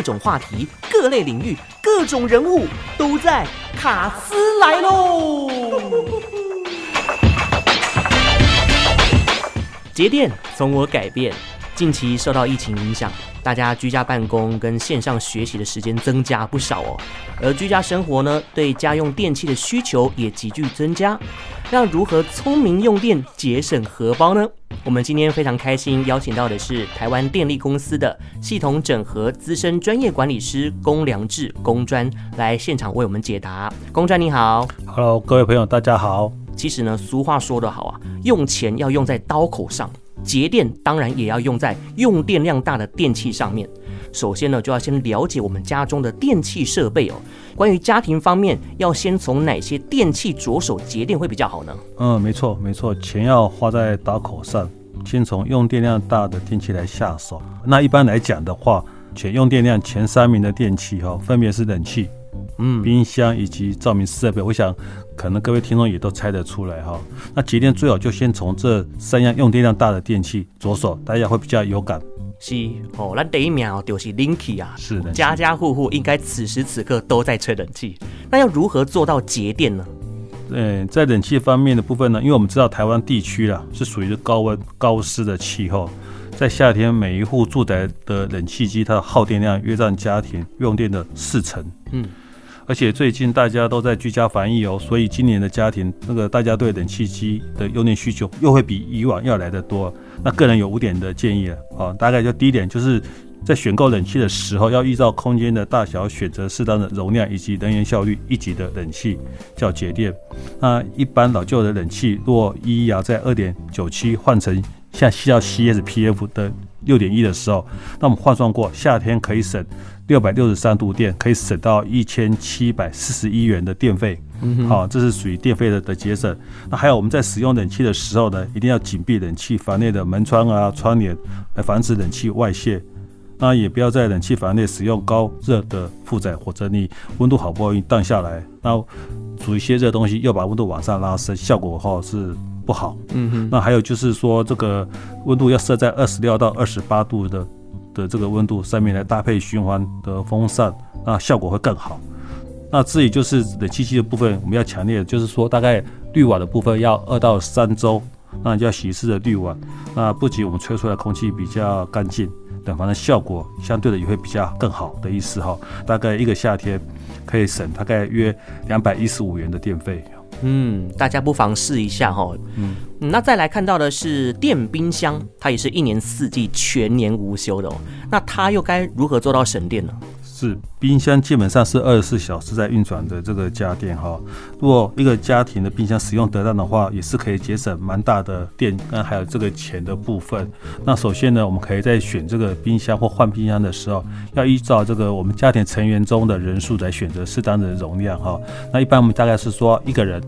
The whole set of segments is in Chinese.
各种话题、各类领域、各种人物都在卡斯来喽。节电从我改变。近期受到疫情影响，大家居家办公跟线上学习的时间增加不少哦。而居家生活呢，对家用电器的需求也急剧增加。那如何聪明用电，节省荷包呢？我们今天非常开心邀请到的是台湾电力公司的系统整合资深专业管理师龚良志龚专来现场为我们解答。龚专你好，Hello，各位朋友大家好。其实呢，俗话说得好啊，用钱要用在刀口上。节电当然也要用在用电量大的电器上面。首先呢，就要先了解我们家中的电器设备哦。关于家庭方面，要先从哪些电器着手节电会比较好呢？嗯，没错没错，钱要花在刀口上，先从用电量大的电器来下手。那一般来讲的话，全用电量前三名的电器哈，分别是冷气、嗯，冰箱以及照明设备。我想。可能各位听众也都猜得出来哈，那节电最好就先从这三样用电量大的电器着手，大家会比较有感。是哦，那第一秒就是冷气啊，是的，家家户户应该此时此刻都在吹冷气。那要如何做到节电呢？嗯，在冷气方面的部分呢，因为我们知道台湾地区啊是属于高温高湿的气候，在夏天每一户住宅的冷气机它的耗电量约占家庭用电的四成。嗯。而且最近大家都在居家防疫哦，所以今年的家庭那个大家对冷气机的用电需求又会比以往要来得多。那个人有五点的建议了啊，大概就第一点就是在选购冷气的时候，要依照空间的大小选择适当的容量以及能源效率一级的冷气，叫节电。那一般老旧的冷气若一压在二点九七换成像需要 CSPF 的六点一的时候，那我们换算过夏天可以省。六百六十三度电可以省到一千七百四十一元的电费，好，这是属于电费的的节省。那还有我们在使用冷气的时候呢，一定要紧闭冷气房内的门窗啊、窗帘，来防止冷气外泄。那也不要在冷气房内使用高热的负载，或者你温度好不容易降下来，那煮一些热东西又把温度往上拉升，效果哈是不好。嗯哼。那还有就是说，这个温度要设在二十六到二十八度的。的这个温度上面来搭配循环的风扇，那效果会更好。那至于就是冷气机的部分，我们要强烈的就是说，大概滤网的部分要二到三周，那就要洗一次的滤网。那不仅我们吹出来空气比较干净，等反正效果相对的也会比较更好的意思哈。大概一个夏天可以省大概约两百一十五元的电费。嗯，大家不妨试一下哈。嗯，那再来看到的是电冰箱，它也是一年四季全年无休的哦。那它又该如何做到省电呢？是冰箱基本上是二十四小时在运转的这个家电哈。如果一个家庭的冰箱使用得当的话，也是可以节省蛮大的电，跟还有这个钱的部分。那首先呢，我们可以在选这个冰箱或换冰箱的时候，要依照这个我们家庭成员中的人数来选择适当的容量哈。那一般我们大概是说一个人。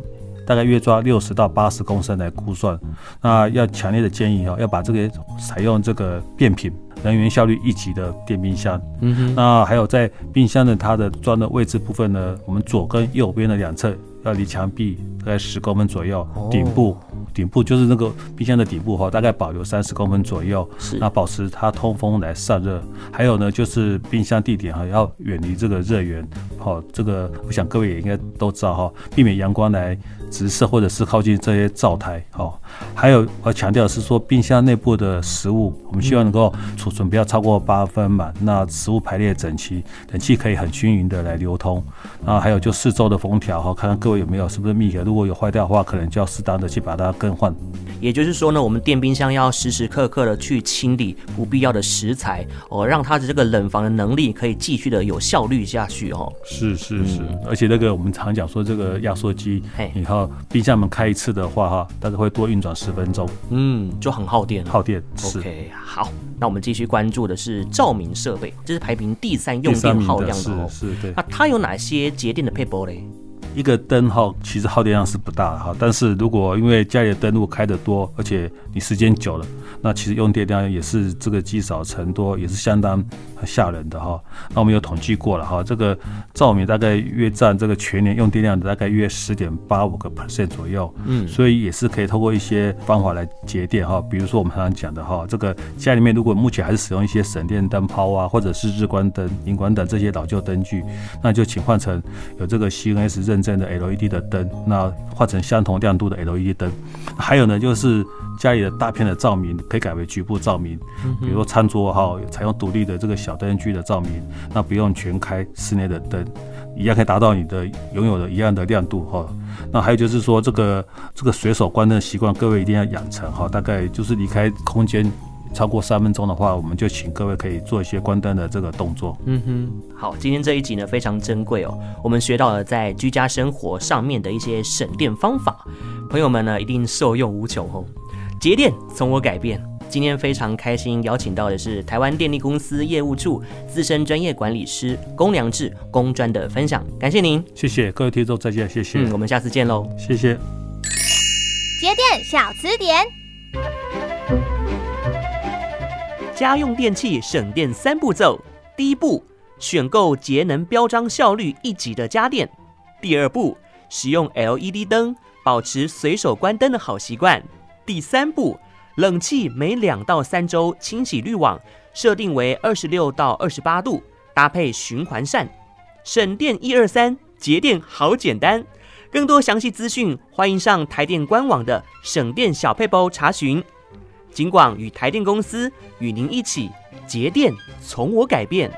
大概约抓六十到八十公升来估算，那要强烈的建议哈，要把这个采用这个变频、能源效率一级的电冰箱。嗯哼，那还有在冰箱的它的装的位置部分呢，我们左跟右边的两侧要离墙壁大概十公分左右，顶部。顶部就是那个冰箱的底部哈，大概保留三十公分左右，是那保持它通风来散热。还有呢，就是冰箱地点哈，要远离这个热源，好，这个我想各位也应该都知道哈，避免阳光来直射或者是靠近这些灶台，哦。还有我要强调的是说，冰箱内部的食物，我们希望能够储存不要超过八分满，那食物排列整齐，冷气可以很均匀的来流通。然后还有就四周的封条哈，看看各位有没有是不是密合，如果有坏掉的话，可能就要适当的去把它更换。也就是说呢，我们电冰箱要时时刻刻的去清理不必要的食材哦，让它的这个冷房的能力可以继续的有效率下去哦。是是是，嗯、而且那个我们常讲说这个压缩机，然后冰箱门开一次的话哈，但是会多运转十分钟，嗯，就很耗电，耗电。OK，好，那我们继续关注的是照明设备，这是排名第三用电耗量的哦。是，是，对。那它有哪些节电的配备嘞？一个灯哈其实耗电量是不大的哈，但是如果因为家里的灯如果开得多，而且你时间久了，那其实用电量也是这个积少成多，也是相当吓人的哈。那我们有统计过了哈，这个照明大概约占这个全年用电量的大概约十点八五个 percent 左右，嗯，所以也是可以透过一些方法来节电哈，比如说我们常常讲的哈，这个家里面如果目前还是使用一些省电灯泡啊，或者是日光灯、荧光灯这些老旧灯具，那就请换成有这个 CNS 认证的 LED 的灯，那换成相同亮度的 LED 灯。还有呢，就是家里的大片的照明可以改为局部照明，比如说餐桌哈，采用独立的这个小灯具的照明，那不用全开室内的灯，一样可以达到你的拥有的一样的亮度哈。那还有就是说，这个这个随手关灯的习惯，各位一定要养成哈。大概就是离开空间。超过三分钟的话，我们就请各位可以做一些关灯的这个动作。嗯哼，好，今天这一集呢非常珍贵哦，我们学到了在居家生活上面的一些省电方法，朋友们呢一定受用无穷哦。节电从我改变，今天非常开心邀请到的是台湾电力公司业务处资深专业管理师龚良志龚专的分享，感谢您，谢谢各位听众，再见，谢谢，嗯，我们下次见喽，谢谢。节电小词典。家用电器省电三步骤：第一步，选购节能标章效率一级的家电；第二步，使用 LED 灯，保持随手关灯的好习惯；第三步，冷气每两到三周清洗滤网，设定为二十六到二十八度，搭配循环扇，省电一二三，节电好简单。更多详细资讯，欢迎上台电官网的省电小配包查询。尽管与台电公司与您一起节电，从我改变。